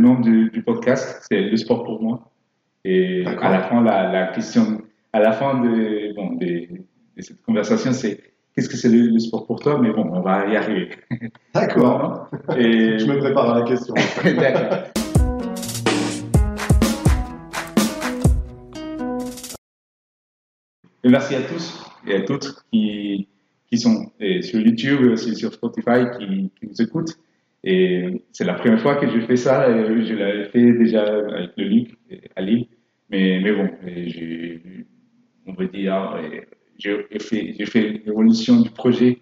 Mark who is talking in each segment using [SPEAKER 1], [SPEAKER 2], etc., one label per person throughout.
[SPEAKER 1] nom du, du podcast, c'est le sport pour moi. Et à la fin, la, la, question, à la fin de, bon, de, de cette conversation, c'est qu'est-ce que c'est le, sport pour toi? Mais bon, on va y arriver.
[SPEAKER 2] D'accord. et... Je me prépare à la question. D'accord.
[SPEAKER 1] Merci à tous et à toutes qui, qui sont sur YouTube et aussi sur Spotify qui, qui nous écoutent. Et c'est la première fois que je fais ça. Je l'avais fait déjà avec le Ligue à Lille. Mais, mais bon, on veut dire, j'ai fait, fait l'évolution du projet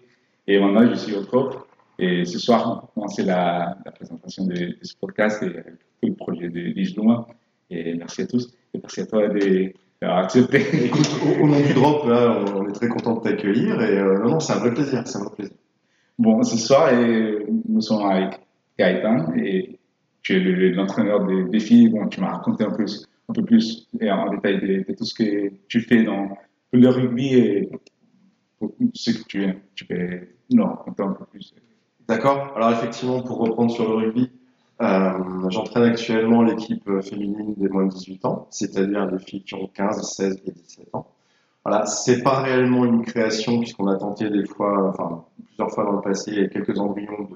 [SPEAKER 1] et maintenant je suis au top. Et ce soir, on commence la, la présentation de, ce podcast et le projet de Dijon. Et merci à tous et merci à toi d'avoir accepté.
[SPEAKER 2] Écoute, au, nom du drop, on, est très content de t'accueillir et euh, non, non, c'est un vrai plaisir, c'est un vrai plaisir.
[SPEAKER 1] Bon, ce soir, nous sommes avec Gaëtan et tu es l'entraîneur des, filles. Bon, tu m'as raconté un peu, un peu plus et en détail de, tout ce que tu fais dans le rugby et ce que tu, tu peux nous raconter un peu plus.
[SPEAKER 2] D'accord. Alors effectivement, pour reprendre sur le rugby, euh, j'entraîne actuellement l'équipe féminine des moins de 18 ans, c'est-à-dire des filles qui ont 15, 16 et 17 ans. Voilà, c'est pas réellement une création puisqu'on a tenté des fois, enfin plusieurs fois dans le passé, quelques embryons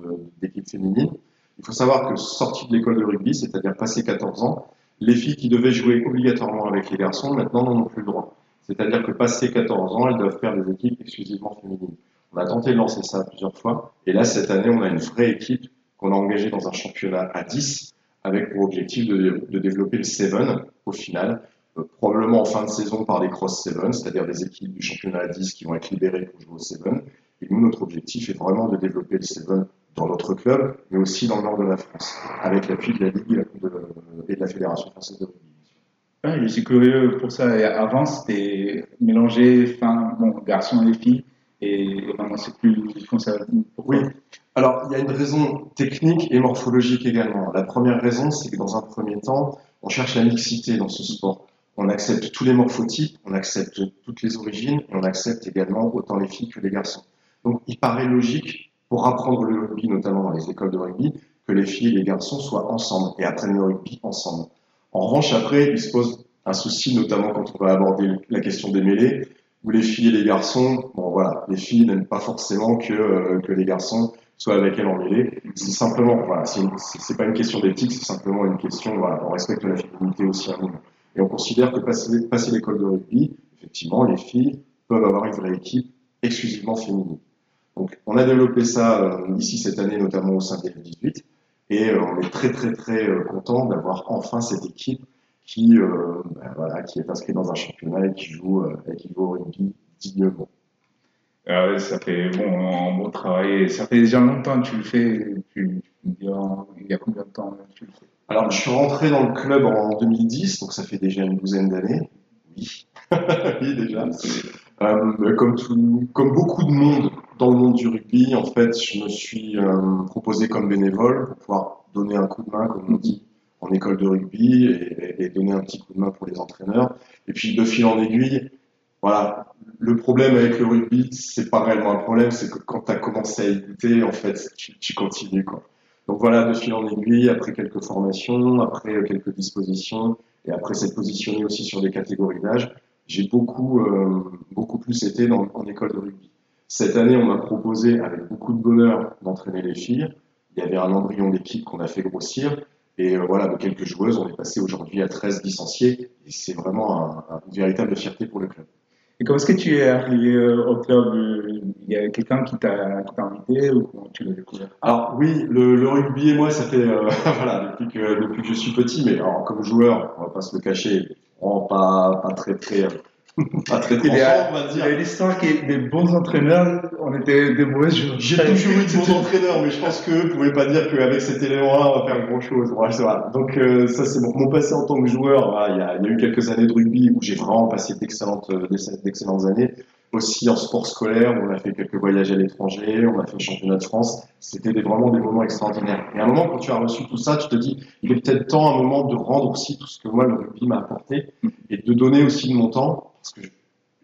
[SPEAKER 2] d'équipes féminines. Il faut savoir que sortie de l'école de rugby, c'est-à-dire passé 14 ans, les filles qui devaient jouer obligatoirement avec les garçons maintenant n'en ont plus le droit. C'est-à-dire que passé 14 ans, elles doivent faire des équipes exclusivement féminines. On a tenté de lancer ça plusieurs fois. Et là, cette année, on a une vraie équipe qu'on a engagée dans un championnat à 10 avec pour objectif de, de développer le 7 au final. Euh, probablement en fin de saison par les cross 7, c'est-à-dire des équipes du championnat à 10 qui vont être libérées pour jouer au 7. Et nous, notre objectif est vraiment de développer le 7 dans notre club, mais aussi dans le nord de la France, avec l'appui de la Ligue et de la Fédération française de rugby.
[SPEAKER 1] Ah, je suis curieux pour ça. Avant, c'était mélangé, fin, bon, garçons et filles, et maintenant c'est plus
[SPEAKER 2] Oui. Alors, il y a une raison technique et morphologique également. La première raison, c'est que dans un premier temps, on cherche la mixité dans ce sport. On accepte tous les morphotypes, on accepte toutes les origines, et on accepte également autant les filles que les garçons. Donc, il paraît logique pour apprendre le rugby, notamment dans les écoles de rugby, que les filles et les garçons soient ensemble et apprennent le rugby ensemble. En revanche, après, il se pose un souci, notamment quand on va aborder la question des mêlées, où les filles et les garçons, bon voilà, les filles n'aiment pas forcément que, euh, les garçons soient avec elles en mêlée. C'est simplement, voilà, c'est pas une question d'éthique, c'est simplement une question, voilà, on respecte la féminité aussi à nous. Et on considère que passer, l'école de rugby, effectivement, les filles peuvent avoir une vraie équipe exclusivement féminine. Donc, on a développé ça euh, ici cette année, notamment au sein des 18, et euh, on est très très très euh, content d'avoir enfin cette équipe qui, ben qui est inscrite dans un championnat et qui joue, et qui joue au rugby dignement.
[SPEAKER 1] Ah ça fait bon, un bon travail. Ça fait déjà longtemps que tu le fais. Dire, il y a combien de temps tu le fais?
[SPEAKER 2] Alors, je suis rentré dans le club en 2010, donc ça fait déjà une douzaine d'années. Oui, oui déjà. Euh, comme, beaucoup de monde dans le monde du rugby, en fait, je me suis euh, proposé comme bénévole pour pouvoir donner un coup de main, comme on dit, en école de rugby et, et, donner un petit coup de main pour les entraîneurs. Et puis de fil en aiguille, voilà. Le problème avec le rugby, c'est pas réellement un problème, c'est que quand tu as commencé à écouter, en fait, tu, tu, continues quoi. Donc voilà, de fil en aiguille, après quelques formations, après quelques dispositions, et après s'être positionné aussi sur des catégories d'âge, j'ai beaucoup, euh, beaucoup plus été en école de rugby. Cette année, on m'a proposé, avec beaucoup de bonheur, d'entraîner les filles. Il y avait un embryon d'équipe qu'on a fait grossir. Et euh, voilà, de quelques joueuses, on est passé aujourd'hui à 13 licenciés. Et c'est vraiment un, une véritable fierté pour le club.
[SPEAKER 1] Et comment est-ce que tu es arrivé euh, au club Il y a quelqu'un qui t'a invité ou comment tu l'as découvert?
[SPEAKER 2] Alors oui, le, le, rugby et moi, ça fait euh, voilà depuis que depuis que je suis petit, mais alors, comme joueur, on va pas se le cacher, pas, pas très très pas très
[SPEAKER 1] il y a, on va dire. Il y a qui des bons entraîneurs, on était des mauvais joueurs.
[SPEAKER 2] J'ai toujours eu de bons entraîneurs, mais je pense que vous pouvez pas dire qu'avec cet élément-là, on va faire grand chose. Voilà, Donc euh, ça c'est mon, mon, passé en tant que joueur. Voilà, il, y a, il, y a, eu quelques années de rugby où j'ai vraiment passé d'excellentes euh, d'excellentes années. Aussi en sport scolaire, on a fait quelques voyages à l'étranger, on a fait le championnat de France. C'était vraiment des moments extraordinaires. Et à un moment, quand tu as reçu tout ça, tu te dis, il est peut-être temps, à un moment, de rendre aussi tout ce que moi le rugby m'a apporté et de donner aussi de mon temps parce que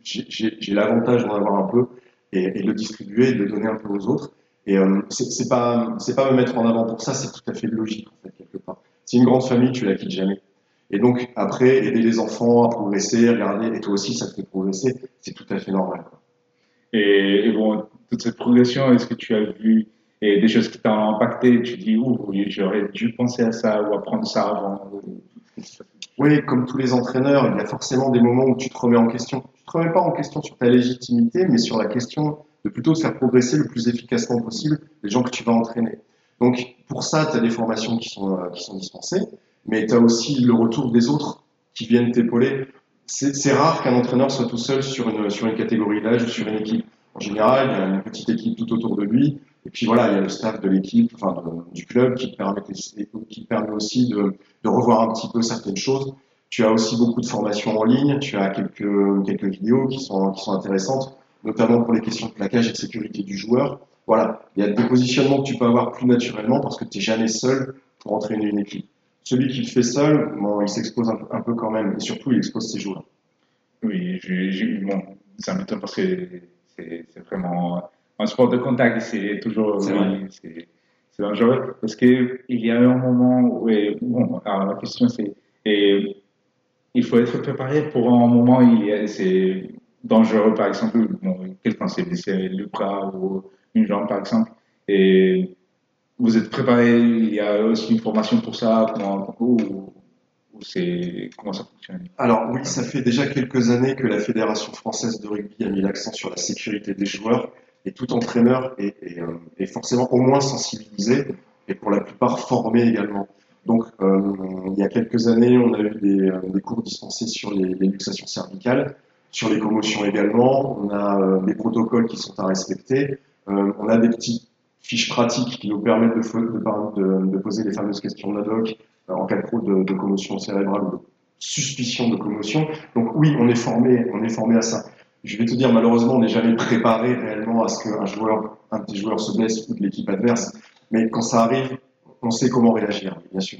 [SPEAKER 2] j'ai l'avantage d'en avoir un peu et, de le distribuer et de le donner un peu aux autres. Et euh, c'est pas pas me mettre en avant pour ça, c'est tout à fait logique en fait quelque part. c'est une grande famille, tu la quittes jamais. Et donc, après, aider les enfants à progresser, regarder, et toi aussi, ça te fait progresser, c'est tout à fait normal.
[SPEAKER 1] Et, bon, toute cette progression, est-ce que tu as vu et des choses qui t'ont impacté, tu dis, ouh, j'aurais dû penser à ça ou apprendre ça avant
[SPEAKER 2] Oui, comme tous les entraîneurs, il y a forcément des moments où tu te remets en question. Tu te remets pas en question sur ta légitimité, mais sur la question de plutôt faire progresser le plus efficacement possible les gens que tu vas entraîner. Donc, pour ça, tu as des formations qui sont, euh, dispensées, mais tu as aussi le retour des autres qui viennent t'épauler. C'est rare qu'un entraîneur soit tout seul sur une, sur une catégorie d'âge ou sur une équipe. En général, il y a une petite équipe tout autour de lui. Et puis voilà, il y a le staff de l'équipe, enfin du club, qui permet, qui permet aussi de, revoir un petit peu certaines choses. Tu as aussi beaucoup de formations en ligne. Tu as quelques, quelques vidéos qui sont, qui sont intéressantes, notamment pour les questions de plaquage et de sécurité du joueur. Voilà, il y a des positionnements que tu peux avoir plus naturellement parce que tu n'es jamais seul pour entraîner une équipe. Celui qui le fait seul, bon, il s'expose un, peu quand même, et surtout, il expose ses joueurs.
[SPEAKER 1] Oui, bon, ça m'étonne parce que c'est vraiment un sport de contact, c'est toujours c'est dangereux. Parce qu'il y a un moment où, bon, alors la question c'est, il faut être préparé pour un moment où c'est dangereux, par exemple, bon, quelqu'un s'est blessé le bras ou une jambe, par exemple, et vous êtes préparé, il y a aussi une formation pour ça, comment, ou, c'est, comment ça fonctionne?
[SPEAKER 2] Alors oui, ça fait déjà quelques années que la Fédération française de rugby a mis l'accent sur la sécurité des joueurs, et tout entraîneur euh, est forcément au moins sensibilisé, et pour la plupart formé également. Donc, euh, il y a quelques années, on a eu des, euh, cours dispensés sur les, luxations cervicales, sur les commotions également. On a des protocoles qui sont à respecter. On a des petites fiches pratiques qui nous permettent de, poser les fameuses questions de hoc en cas de, de, commotion cérébrale ou de suspicion de commotion. Donc oui, on est formé, on est formé à ça. Je vais te dire, malheureusement, on n'est jamais préparé réellement à ce qu'un joueur, un des joueurs se blesse ou de l'équipe adverse. Mais quand ça arrive, on sait comment réagir, bien sûr.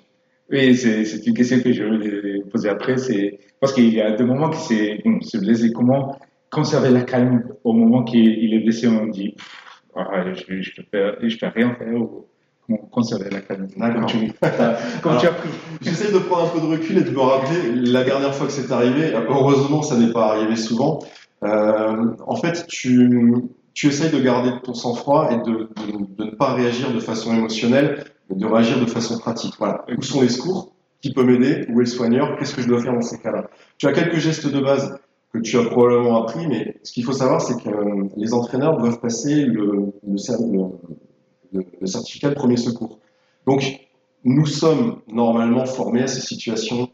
[SPEAKER 1] Oui, c'est une question que je vais poser après. C'est parce qu'il y a des moments qui s'est bon, se blessé. Comment conserver la calme au moment qu'il est blessé? On dit ah, je, je, je, peux, rien faire ou conserver la calme?
[SPEAKER 2] Comme tu, comme tu as pris? J'essaie de prendre un peu de recul et de me rappeler la dernière fois que c'est arrivé. Heureusement, ça n'est pas arrivé souvent. Euh, en fait, tu, tu essayes de garder ton sang-froid et de, de, de, ne pas réagir de façon émotionnelle, mais de réagir de façon pratique. Voilà. Où sont les secours? Qui peut m'aider? Où est le soigneur? Qu'est-ce que je dois faire dans ces cas-là? Tu as quelques gestes de base que tu as probablement appris, mais ce qu'il faut savoir, c'est que euh, les entraîneurs doivent passer le, le, le, certificat de premier secours. Donc, nous sommes normalement formés à ces situations,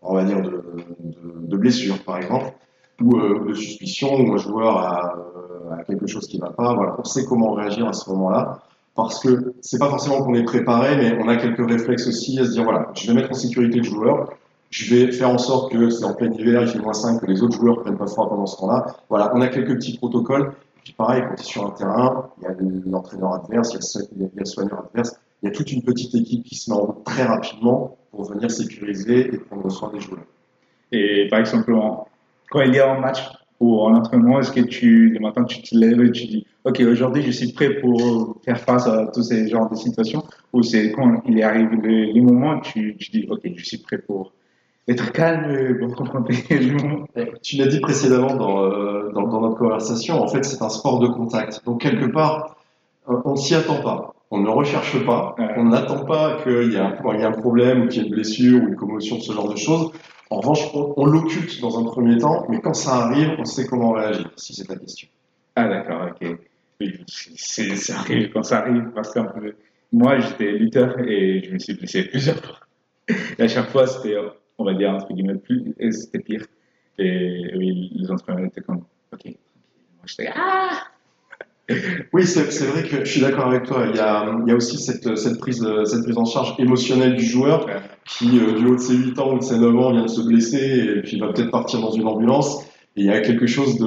[SPEAKER 2] on va dire, de, de blessure, par exemple, ou euh, de suspicion, où un joueur a, euh, quelque chose qui ne va pas. On sait comment réagir à ce moment-là parce que c'est pas forcément qu'on est préparé, mais on a quelques réflexes aussi à se dire voilà, je vais mettre en sécurité le joueur, je vais faire en sorte que c'est en plein hiver, il fait moins 5, que les autres joueurs prennent pas froid pendant ce temps-là. Voilà, on a quelques petits protocoles. Puis pareil, quand tu es sur un terrain, il y a l'entraîneur adverse, il y a le soigneur adverse, il y a toute une petite équipe qui se met en route très rapidement pour venir sécuriser et prendre soin des joueurs.
[SPEAKER 1] Et par exemple, quand il y a un match ou en entraînement, est-ce que tu, le matin, tu te lèves et tu dis, OK, aujourd'hui, je suis prêt pour faire face à tous ces genres de situations, ou c'est quand il arrive le, le moment, tu, tu dis, OK, je suis prêt pour être calme pour confronter
[SPEAKER 2] Tu l'as dit précédemment dans, euh, dans, dans, notre conversation, en fait, c'est un sport de contact. Donc, quelque part, on s'y attend pas. On ne recherche pas. On n'attend pas qu'il y, ait un, y ait un problème ou qu'il y ait une blessure ou une commotion, ce genre de choses. En revanche, on, on l'occulte dans un premier temps, mais quand ça arrive, on sait comment réagir, si c'est ta question.
[SPEAKER 1] Ah, d'accord, ok. Ça arrive quand ça arrive, parce que moi, j'étais lutteur et je me suis blessé plusieurs fois. Et à chaque fois, c'était on va dire, entre guillemets, plus, c'était pire. Et oui, les entraîneurs étaient comme, ok, Moi, j'étais, ah!
[SPEAKER 2] Oui, c'est vrai que je suis d'accord avec toi. Il y a, il y a aussi cette, cette, prise, cette prise en charge émotionnelle du joueur qui, euh, du haut de ses 8 ans ou de ses 9 ans, vient de se blesser et puis va peut-être partir dans une ambulance. Et il y a quelque chose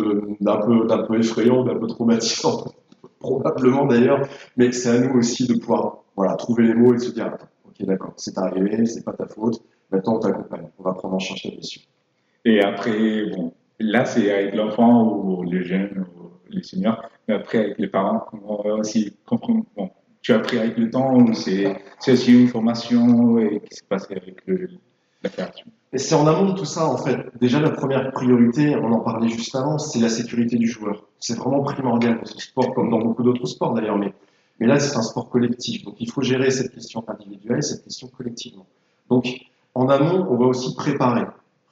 [SPEAKER 2] d'un peu, peu effrayant, d'un peu traumatisant, probablement d'ailleurs. Mais c'est à nous aussi de pouvoir voilà, trouver les mots et de se dire, ok, d'accord, c'est arrivé, c'est pas ta faute Maintenant, on t'accompagne. On va prendre en charge ta blessure.
[SPEAKER 1] Et après, bon, là, c'est avec l'enfant ou les jeunes ou les seniors. Mais après, avec les parents, on va aussi comprendre. Bon, tu as appris avec le temps ou c'est aussi une formation et qui s'est passé avec la création?
[SPEAKER 2] Et c'est en amont de tout ça, en fait. Déjà, la première priorité, on en parlait juste avant, c'est la sécurité du joueur. C'est vraiment primordial pour ce sport, comme dans beaucoup d'autres sports d'ailleurs, mais, mais là, c'est un sport collectif. Donc, il faut gérer cette question individuelle, cette question collectivement. Donc, en amont, on va aussi préparer.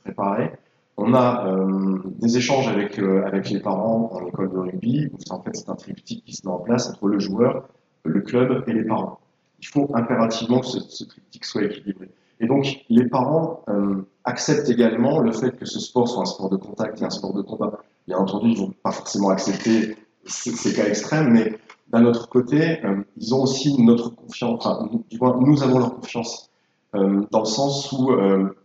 [SPEAKER 2] Préparer. On a euh, des échanges avec, euh, avec les parents en école de rugby, en fait, c'est un triptyque qui se met en place entre le joueur, le club et les parents. Il faut impérativement que ce, ce triptyque soit équilibré. Et donc, les parents euh, acceptent également le fait que ce sport soit un sport de contact et un sport de combat. Bien entendu, ils vont pas forcément accepter ces, cas extrêmes, mais d'un autre côté, euh, ils ont aussi notre confiance, enfin, du moins, nous avons leur confiance, euh, dans le sens où, euh,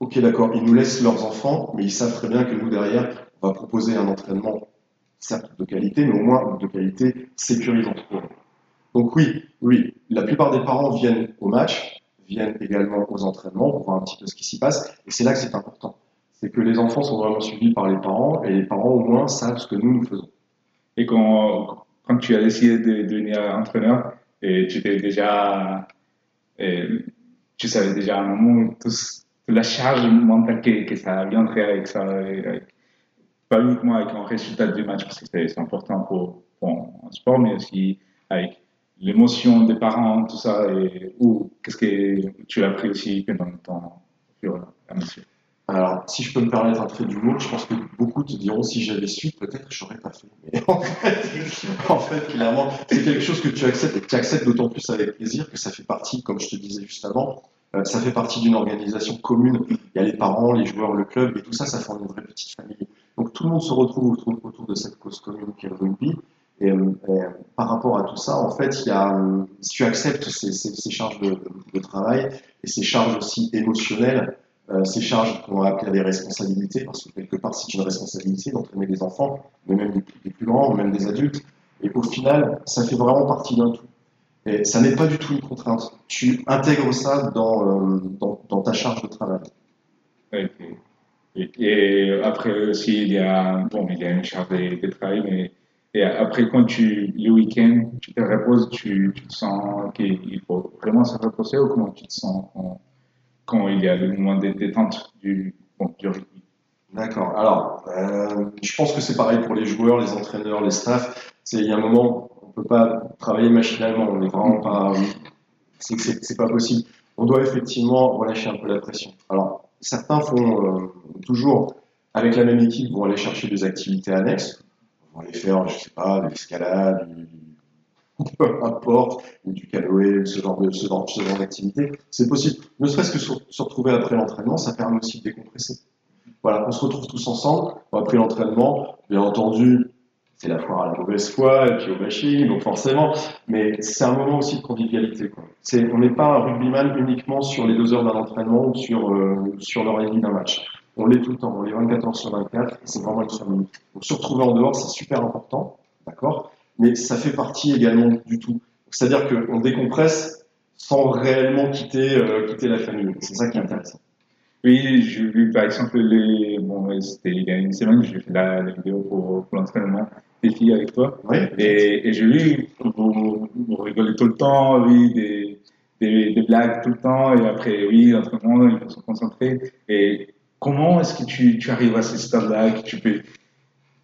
[SPEAKER 2] ok, d'accord, ils nous laissent leurs enfants, mais ils savent très bien que nous, derrière, on va proposer un entraînement, certes de qualité, mais au moins de qualité sécurisante pour eux. Donc oui, oui, la plupart des parents viennent au match, viennent également aux entraînements pour voir un petit peu ce qui s'y passe. Et c'est là que c'est important. C'est que les enfants sont vraiment suivis par les parents et les parents au moins savent ce que nous, nous faisons.
[SPEAKER 1] Et quand, quand tu as décidé de devenir entraîneur, et tu étais déjà, tu savais déjà à un moment toute la charge mentale que, que ça viendrait avec ça, pas uniquement avec un résultat du match, parce que c'est important pour, pour un sport, mais aussi avec l'émotion des parents, tout ça, et ou qu'est-ce que tu as appris aussi pendant ton à mesure
[SPEAKER 2] alors, si je peux me permettre un trait d'humour, je pense que beaucoup te diront si j'avais su, peut-être je n'aurais pas fait. Mais en fait, en clairement, c'est quelque chose que tu acceptes et que tu acceptes d'autant plus avec plaisir que ça fait partie, comme je te disais juste avant, ça fait partie d'une organisation commune. Il y a les parents, les joueurs, le club et tout ça, ça forme une vraie petite famille. Donc tout le monde se retrouve autour, de cette cause commune qui est le rugby. Et, euh, par rapport à tout ça, en fait, il y a, si tu acceptes ces, charges de, travail et ces charges aussi émotionnelles, euh, ces charges qu'on va appeler des responsabilités, parce que quelque part c'est une responsabilité d'entraîner des enfants, mais même des, des, plus grands, même des adultes. Et au final, ça fait vraiment partie d'un tout. Et ça n'est pas du tout une contrainte. Tu intègres ça dans, euh, dans, dans ta charge de travail.
[SPEAKER 1] Okay. Et, et, après aussi, il y a, bon, il y a une charge de, de travail, mais et après, quand tu, le week-end, tu te reposes, tu, tu te sens qu'il faut vraiment se reposer ou comment tu te sens quand, quand il y a le moment de détente du, bon, du rugby
[SPEAKER 2] D'accord. Alors, euh, je pense que c'est pareil pour les joueurs, les entraîneurs, les staffs. Il y a un moment, peut pas travailler machinalement. On n'est vraiment pas, c'est pas possible. On doit effectivement relâcher un peu la pression. Alors, certains font euh, toujours avec la même équipe vont aller chercher des activités annexes on aller faire, je sais pas, de l'escalade, peu importe, ou du canoë, ce genre de ce genre, ce genre d'activité, c'est possible. Ne serait-ce que se retrouver après l'entraînement, ça permet aussi de décompresser. Voilà, on se retrouve tous ensemble après l'entraînement. Bien entendu, c'est la foire à la mauvaise foi, et puis au machines, donc forcément, mais c'est un moment aussi de convivialité. Quoi. C'est, on n'est pas un rugbyman uniquement sur les deux heures d'un entraînement ou sur, euh, sur l'heure et demie d'un match. On l'est tout le temps, on est 24 heures sur 24, c'est vraiment une famille. Donc se retrouver en dehors, c'est super important, d'accord? Mais ça fait partie également du tout. C'est-à-dire qu'on décompresse sans réellement quitter, euh, quitter la famille. C'est ça qui est intéressant.
[SPEAKER 1] Oui, j'ai vu par exemple les. Bon, c'était il y a une semaine, j'ai fait la, la, vidéo pour, pour l'entraînement des filles avec toi.
[SPEAKER 2] Oui.
[SPEAKER 1] Et, et j'ai vu, vous, vous rigolez tout le temps, oui, des, des, des, blagues tout le temps, et après, oui, l'entraînement, il faut se concentrer. Et comment est-ce que tu, tu, arrives à ce stade-là, que tu peux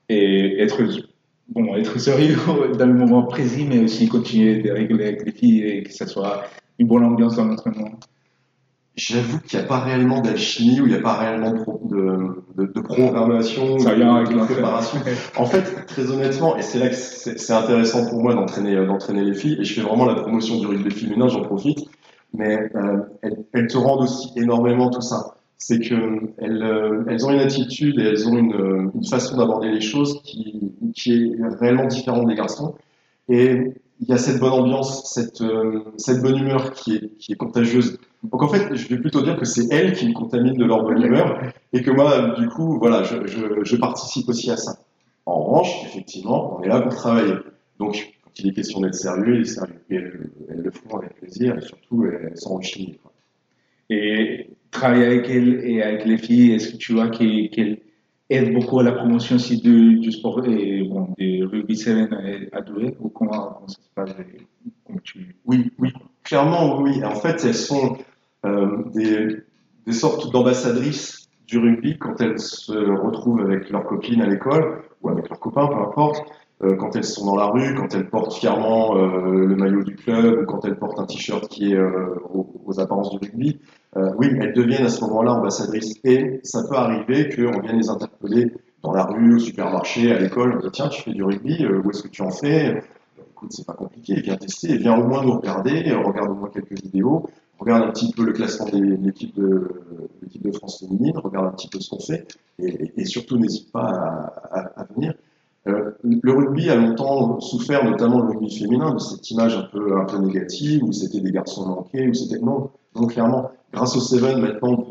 [SPEAKER 1] et être, bon, être sérieux dans le moment précis, mais aussi continuer de rigoler avec les filles et que ça soit une bonne ambiance dans l'entraînement
[SPEAKER 2] J'avoue qu'il n'y a pas réellement d'alchimie ou il n'y a pas réellement de, de, programmation
[SPEAKER 1] ça
[SPEAKER 2] vient
[SPEAKER 1] avec
[SPEAKER 2] de préparation. en fait, très honnêtement, et c'est là que c'est intéressant pour moi d'entraîner d'entraîner les filles, et je fais vraiment la promotion du rugby féminin, j'en profite, mais euh, elles, elles, te rendent aussi énormément tout ça c'est qu'elles euh, elles ont une attitude et elles ont une, une façon d'aborder les choses qui, qui est réellement différente des garçons. Et il y a cette bonne ambiance, cette, euh, cette bonne humeur qui est, qui est contagieuse. Donc en fait, je vais plutôt dire que c'est elles qui me contaminent de leur bonne humeur et que moi, du coup, voilà, je, je, je participe aussi à ça. En revanche, effectivement, on est là pour travailler. Donc, quand il est question d'être sérieux, il est sérieux. Et elles, elles, le font avec plaisir et surtout, elles sont.
[SPEAKER 1] Et travailler avec elle et avec les filles, est-ce que tu vois qu'elles aide beaucoup à la promotion aussi du, du sport et bon, du rugby 7 à Douai ou comment, comment ça se passe tu...
[SPEAKER 2] Oui, oui, clairement oui. En fait, elles sont des, des sortes d'ambassadrices du rugby quand elles se retrouvent avec leurs copines à l'école ou avec leurs copains, peu importe. Euh, quand elles sont dans la rue, quand elles portent fièrement euh, le maillot du club ou quand elles portent un t-shirt qui est euh, aux, apparences du rugby, euh, oui, elles deviennent à ce moment-là ambassadrices. Et ça peut arriver qu'on vienne les interpeller dans la rue, au supermarché, à l'école, tiens, tu fais du rugby, où est-ce que tu en fais? Écoute, c'est pas compliqué, viens tester, viens au moins nous regarder, regarde au moins quelques vidéos, regarde un petit peu le classement de l'équipe de, France féminine, regarde un petit peu ce qu'on fait, et, surtout n'hésite pas à, venir. Euh, le rugby a longtemps souffert, notamment le rugby féminin, de cette image un peu, négative, où c'était des garçons manqués, où c'était non, non clairement. Grâce au Seven, maintenant,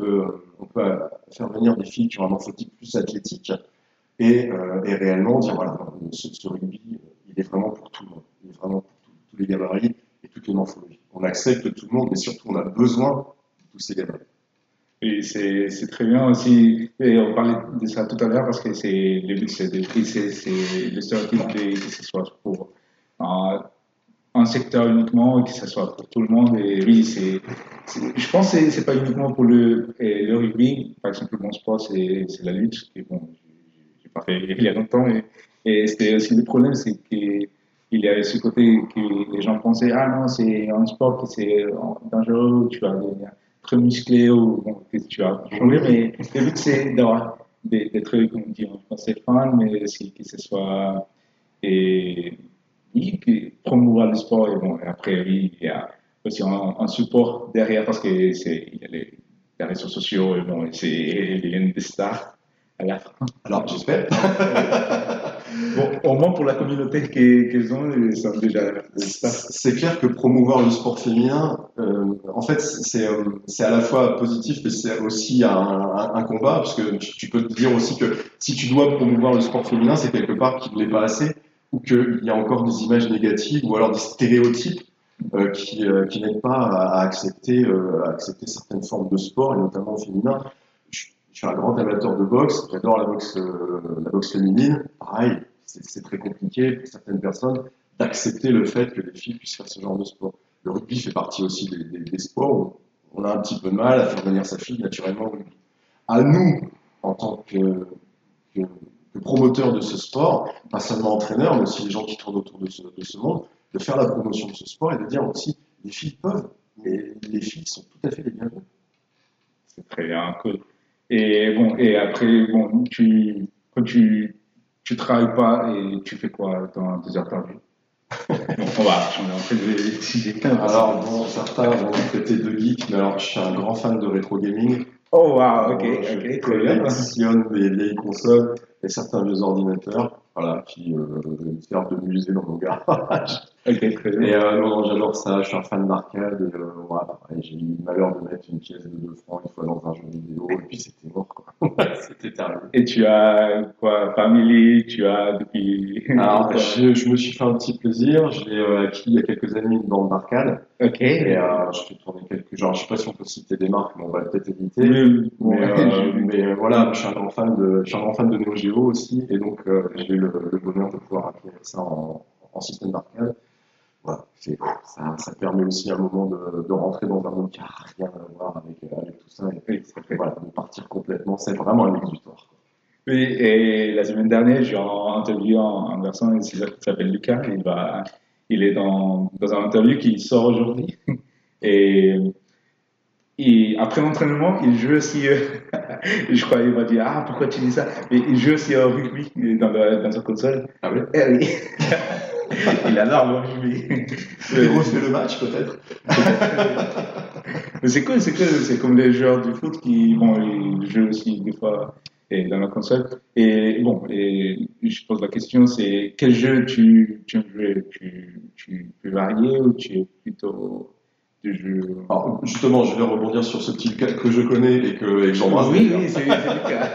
[SPEAKER 2] on peut, faire venir des filles qui ont un morphotype plus athlétique et, euh, réellement dire voilà, ce, rugby, il est vraiment pour tout le monde, il est vraiment pour tous les gabarits et toutes les morphologies. On accepte tout le monde, mais surtout, on a besoin de tous ces gabarits.
[SPEAKER 1] Et c'est très bien aussi, et on parlait de ça tout à l'heure parce que c'est le but, c'est le stéréotype de, que ce soit pour un, secteur uniquement et que ce soit pour tout le monde. Et oui, c'est, je pense que c'est pas uniquement pour le, le rugby, par exemple, mon sport, c'est la lutte, et bon, j'ai pas fait il y a longtemps, et, et aussi le problème, c'est que il y avait ce côté que les gens pensaient, ah non, c'est un sport qui c'est dangereux, tu vas devenir très musclé ou bon, tu as changé, mais le but c'est d'avoir des, des, trucs, comme on dit en français, fun, mais aussi que ce soit et, oui, que promouvoir le sport. Et bon, et après, oui, il y a aussi un, un support derrière parce que c'est, il y a les, les réseaux sociaux et bon, c'est, il y a des stars à la fin.
[SPEAKER 2] Alors, j'espère.
[SPEAKER 1] bon, au moins pour la communauté qu'ils ont, ils sont déjà.
[SPEAKER 2] C'est clair que promouvoir le sport féminin, euh, en fait, c'est euh, à la fois positif, mais c'est aussi un, combat, parce que tu, tu, peux te dire aussi que si tu dois promouvoir le sport féminin, c'est quelque part qu'il ne l'est pas assez, ou qu'il y a encore des images négatives, ou alors des stéréotypes euh, qui, euh, qui n'aident pas à, à accepter, euh, à accepter certaines formes de sport, et notamment féminin. Je suis un grand amateur de boxe, j'adore la boxe, euh, la boxe féminine. Pareil, c'est très compliqué pour certaines personnes d'accepter le fait que les filles puissent faire ce genre de sport. Le rugby fait partie aussi des, sports où on a un petit peu de mal à faire venir sa fille naturellement. À nous, en tant que, promoteurs de ce sport, pas seulement entraîneurs, mais aussi les gens qui tournent autour de ce, de ce monde, de faire la promotion de ce sport et de dire aussi, les filles peuvent, mais les filles sont tout à fait les bienvenues.
[SPEAKER 1] C'est très bien. Et bon, et après, bon, tu, quand tu, tu travailles pas et tu fais quoi dans tes interviews? Bon, on va changer en fait
[SPEAKER 2] de Alors, bon, certains vont traiter de geek, mais alors je suis un grand fan de rétro gaming.
[SPEAKER 1] Oh, wow, ok, ok,
[SPEAKER 2] Je collectionne des vieilles consoles et certains vieux ordinateurs, voilà, qui euh, servent de musée dans mon garage.
[SPEAKER 1] Ok, très bien.
[SPEAKER 2] Et euh, non, j'adore ça, je suis un fan d'arcade et euh, voilà, j'ai eu le malheur de mettre une pièce de 2 francs une fois dans un jeu vidéo et puis c'était mort quoi. c'était terrible.
[SPEAKER 1] Et tu as quoi, Family, tu as depuis.
[SPEAKER 2] Alors, je, je, me suis fait un petit plaisir, j'ai euh, acquis il y a quelques années une bande d'arcade.
[SPEAKER 1] Ok.
[SPEAKER 2] Et euh, je fais tourner quelques, genre, je sais pas si on peut citer des marques, mais on va peut-être éviter. Oui, mais, euh, mais voilà, je suis un grand fan de, je suis un grand fan de Neo Geo aussi et donc j'ai eu le, le, bonheur de pouvoir acquérir ça en, en système d'arcade voilà, ça, ça, permet aussi à un moment de, de, rentrer dans un monde qui n'a rien à voir avec, avec tout ça et, et voilà, de partir complètement. C'est vraiment un exutoire.
[SPEAKER 1] Oui, et la semaine dernière, j'ai interviewé un, garçon qui s'appelle Lucas. Il, va, il est dans, dans un interview qui sort aujourd'hui. Et, et, après l'entraînement, il joue aussi, euh, je crois, il m'a dit, ah, pourquoi tu dis ça? Mais il joue aussi au rugby dans, le, dans sa console.
[SPEAKER 2] Ah oui?
[SPEAKER 1] Eh, oui. il adore le rugby.
[SPEAKER 2] Il refait le match peut-être.
[SPEAKER 1] Mais c'est cool, c'est cool. C'est comme les joueurs du foot qui, bon, ils jouent aussi des fois et dans la console. Et bon, et je pose la question, c'est quel jeu tu, tu Tu, tu peux varier ou tu es plutôt
[SPEAKER 2] Alors, justement, je vais rebondir sur ce petit cas que je connais et que, que j'embrasse.
[SPEAKER 1] Oui, oui, c'est le cas.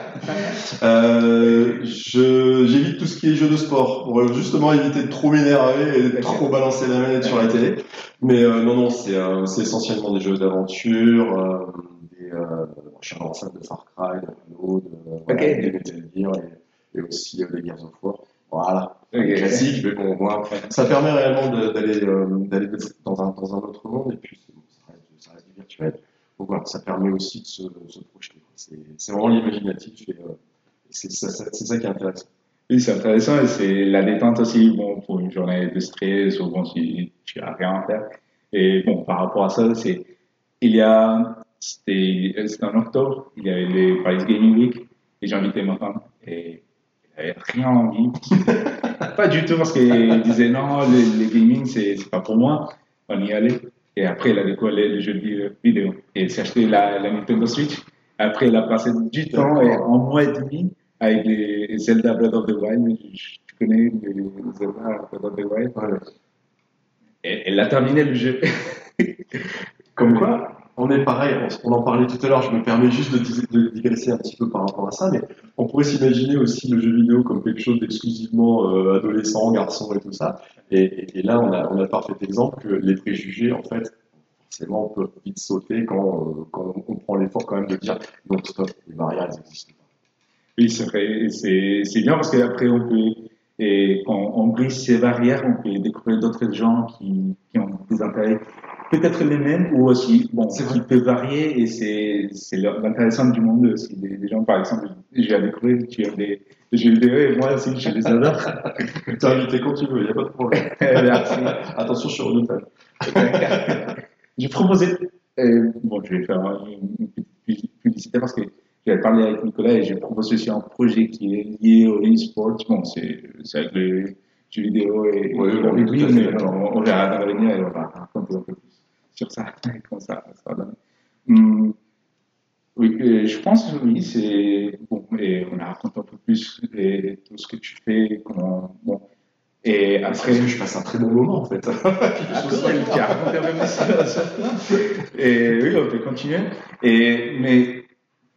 [SPEAKER 2] euh, j'évite tout ce qui est jeu de sport pour justement éviter de trop m'énerver et de trop balancer la manette sur la télé. Mais euh, non, non, c'est euh, essentiellement des jeux d'aventure. Euh, des, euh, je suis fan de Far Cry, Halo, de, voilà, des Metal Gear et, et aussi euh, des Gears of War. Voilà,
[SPEAKER 1] Ok.
[SPEAKER 2] classique, mais bon, moins, ça permet réellement d'aller euh, d'aller dans un, dans un autre monde et puis ça reste, ça reste du virtuel. Donc voilà, ça permet aussi de se, se projeter. C'est c'est vraiment l'imaginatif et euh, c'est ça, ça- c'est ça qui est intéressant.
[SPEAKER 1] Oui, c'est intéressant et c'est la détente aussi, bon, pour une journée de stress ou bon, si tu as rien à faire. Et bon, par rapport à ça, c'est, il y a, c'était, c'était en octobre, il y avait les Paris Gaming Week et j'ai invité ma femme et rien envie. pas du tout parce qu'elle disait non, le, le gaming c'est, pas pour moi, on y allait. Et après, elle a les jeux de vidéo et elle s'est acheté la, la Nintendo Switch. Après, elle a passé du temps et un mois et demi avec les Zelda Breath of the Wild. Tu connais les Zelda Breath of the Wild. Et Elle a terminé le jeu.
[SPEAKER 2] Comme quoi, on est pareil, on, en parlait tout à l'heure, je me permets juste de, digresser un petit peu par rapport à ça, mais on pourrait s'imaginer aussi le jeu vidéo comme quelque chose d'exclusivement euh, adolescent, garçon et tout ça. Et, là, on a, parfait exemple que les préjugés, en fait, forcément, on peut vite sauter quand, euh, on prend l'effort quand même de dire non, stop, les barrières, elles existent pas.
[SPEAKER 1] Oui, c'est C'est bien parce qu'après, on peut, et quand on brise ces barrières, on peut découvrir d'autres gens qui ont des intérêts peut-être les mêmes ou aussi, bon,
[SPEAKER 2] C'est
[SPEAKER 1] qui peuvent varier et c'est c'est l'intéressant du monde aussi. Des, des gens, par exemple, j'ai à découvrir, tu as des, jeux vidéo et moi aussi, je les adore.
[SPEAKER 2] T'es invité quand tu veux, il n'y a pas de problème.
[SPEAKER 1] Merci.
[SPEAKER 2] Attention, je suis redoutable.
[SPEAKER 1] J'ai proposé, euh, bon, je vais faire une, petite publicité parce que j'avais parlé avec Nicolas et j'ai proposé aussi un projet qui est lié au e-sport. Bon, c'est c'est avec le jeu vidéo et,
[SPEAKER 2] Oui,
[SPEAKER 1] et
[SPEAKER 2] oui, fait
[SPEAKER 1] mais on, on verra dans l'avenir et on va raconter un peu plus sur ça, comment ça, ça va donner. Hum, oui, je pense, oui, c'est bon, et on a raconté un peu plus et tout ce que tu fais, comment, bon, et après.
[SPEAKER 2] je passe un très bon moment, en fait.
[SPEAKER 1] Ah, peu plus ça. Et oui, on peut continuer. Et, mais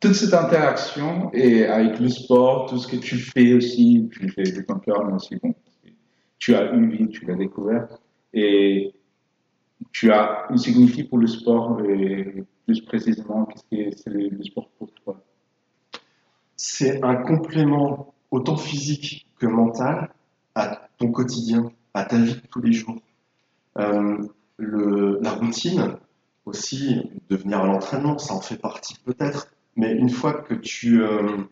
[SPEAKER 1] toute cette interaction et avec le sport, tout ce que tu fais aussi, tu fais de ton cœur, mais aussi, bon, tu as une vie, tu l'as découvert. Et tu as une signifie pour le sport, et plus précisément, qu'est-ce que c'est le, sport pour toi?
[SPEAKER 2] C'est un complément autant physique que mental à ton quotidien, à ta vie de tous les jours. Euh, la routine aussi, de venir à l'entraînement, ça en fait partie peut-être, mais une fois que tu euh,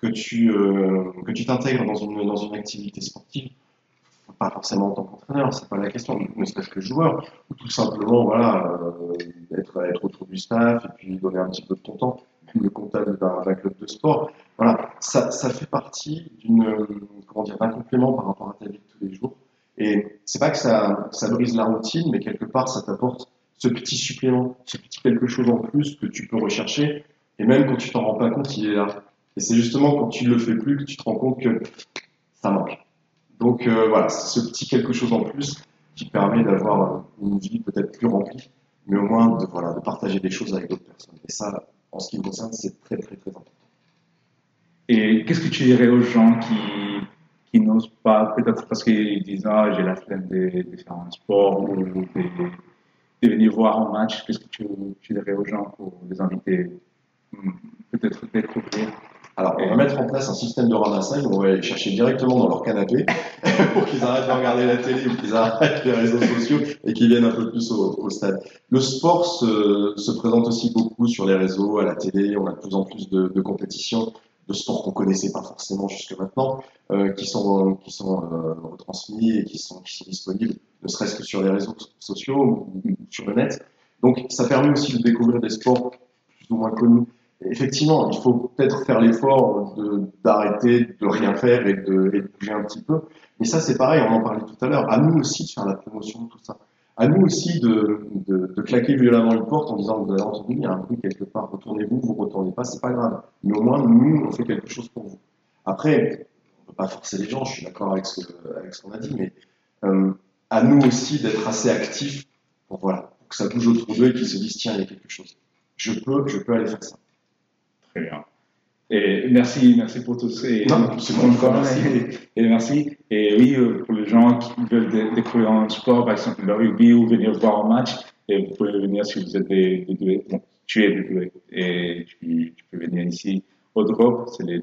[SPEAKER 2] que tu euh, que tu t'intègres dans une dans une activité sportive, pas forcément en tant qu'entraîneur, c'est pas la question, ne serait-ce que joueur, ou tout simplement voilà euh, être être autour du staff et puis donner un petit peu de ton temps, le comptable d'un club de sport, voilà, ça, ça fait partie d'une comment dire d'un complément par rapport à ta vie de tous les jours. Et c'est pas que ça, ça brise la routine, mais quelque part ça t'apporte ce petit supplément, ce petit quelque chose en plus que tu peux rechercher. Et même quand tu t'en rends pas compte, il est là. Et c'est justement quand tu le fais plus que tu te rends compte que ça manque. Donc euh, voilà, c'est ce petit quelque chose en plus qui permet d'avoir une vie peut-être plus remplie, mais au moins de, voilà, de partager des choses avec d'autres personnes. Et ça, en ce qui me concerne, c'est très très très important.
[SPEAKER 1] Et qu'est-ce que tu dirais aux gens qui, qui n'osent pas, peut-être parce qu'ils disent Ah, j'ai la flemme de, faire un sport ou de, venir voir un match Qu'est-ce que tu, tu dirais aux gens pour les inviter hmm, peut-être découvrir
[SPEAKER 2] Alors, on va mettre en place un système de ramassage où on va aller chercher directement dans leur canapé pour qu'ils arrêtent de regarder la télé ou qu'ils arrêtent les réseaux sociaux et qu'ils viennent un peu plus au, stade. Le sport se, se présente aussi beaucoup sur les réseaux, à la télé. On a de plus en plus de, de compétitions, de sports qu'on connaissait pas forcément jusque maintenant, euh, qui sont, qui sont euh, retransmis et qui sont, qui sont disponibles, ne serait-ce que sur les réseaux sociaux ou sur le net. Donc, ça permet aussi de découvrir des sports plus ou moins connus. Effectivement, il faut peut-être faire l'effort d'arrêter de rien faire et de, de bouger un petit peu. Mais ça, c'est pareil, on en parlait tout à l'heure. À nous aussi de faire la promotion de tout ça. À nous aussi de, de, claquer violemment une porte en disant, vous avez entendu, il y a un bruit quelque part, retournez-vous, vous retournez pas, c'est pas grave. Mais au moins, nous, on fait quelque chose pour vous. Après, on peut pas forcer les gens, je suis d'accord avec ce, avec ce qu'on a dit, mais euh, à nous aussi d'être assez actifs pour, voilà, pour que ça bouge autour d'eux et qu'ils se disent, tiens, il y a quelque chose. Je peux, je peux aller faire ça.
[SPEAKER 1] Très bien. Et merci, merci pour tout ça. Et,
[SPEAKER 2] Non, c'est
[SPEAKER 1] bon,
[SPEAKER 2] bon,
[SPEAKER 1] encore,
[SPEAKER 2] merci.
[SPEAKER 1] Et, et merci. Et oui, euh, pour les gens qui veulent dé- découvrir un sport, par exemple le rugby, ou venir voir un match, et vous pouvez venir si vous êtes des, des doués. Bon, tu es des doués. Et tu, tu peux venir ici Haute-Europe, c'est les,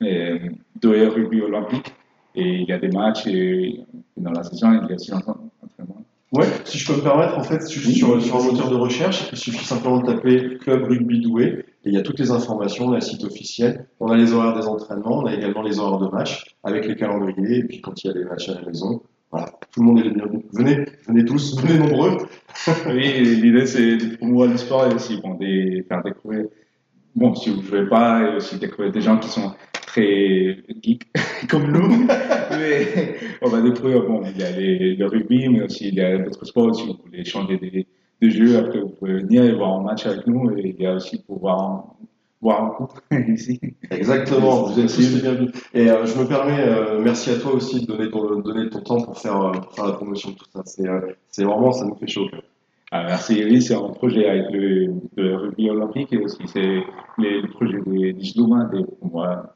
[SPEAKER 1] les deux rugby olympiques. Et il y a des matchs et dans la saison, il y a aussi un entraînement.
[SPEAKER 2] Ouais, si je peux me permettre, en fait, sur, sur, un moteur de recherche, il suffit simplement de taper Club Rugby Douai et il y a toutes les informations, on a le site officiel, on a les horaires des entraînements, on a également les horaires de match avec les calendriers et puis quand il y a des matchs à la maison, voilà, tout le monde est bienvenu. Venez, venez tous, venez nombreux.
[SPEAKER 1] oui, l'idée c'est de promouvoir le sport et aussi bon, des, faire découvrir, bon, si vous ne jouez pas, et aussi découvrir des gens qui sont très geek comme nous. mais on va découvrir, bon, il y a les, le rugby, mais aussi il y a d'autres sports. Si vous voulez changer des, des jeux, après vous pouvez venir et voir un match avec nous. Et il y a aussi pour voir voir un coup ici.
[SPEAKER 2] Exactement, vous êtes tous bienvenus. Et euh, je me permets, euh, merci à toi aussi de donner ton, donner ton temps pour faire, euh, pour faire la promotion de tout ça. C'est euh, c'est vraiment, ça nous fait chaud.
[SPEAKER 1] Ah, merci, oui, c'est un projet avec le, le rugby olympique et aussi c'est le projet des, des, pour moi,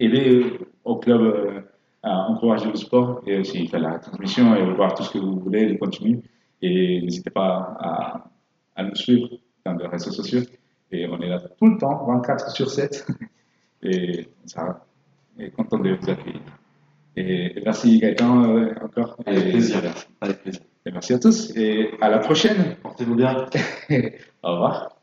[SPEAKER 1] aider au club euh, à encourager le sport et aussi faire la transmission et voir tout ce que vous voulez, le contenu. Et n'hésitez pas à, à nous suivre dans les réseaux sociaux. Et on est là tout le temps, 24 sur 7. Et ça, est content de vous accueillir. Et merci Gaëtan euh, encore.
[SPEAKER 2] Avec
[SPEAKER 1] et,
[SPEAKER 2] plaisir. Avec plaisir.
[SPEAKER 1] Et merci à tous et à la prochaine.
[SPEAKER 2] Portez-vous bien.
[SPEAKER 1] Au revoir.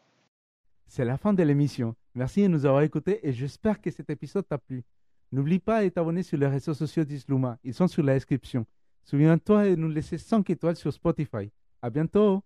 [SPEAKER 3] C'est la fin de l'émission. Merci de nous avoir écoutés et j'espère que cet épisode t'a plu. N'oublie pas de t'abonner sur les réseaux sociaux d'Isluma. Ils sont sur la description. Souviens-toi de nous laisser 5 étoiles sur Spotify. À bientôt!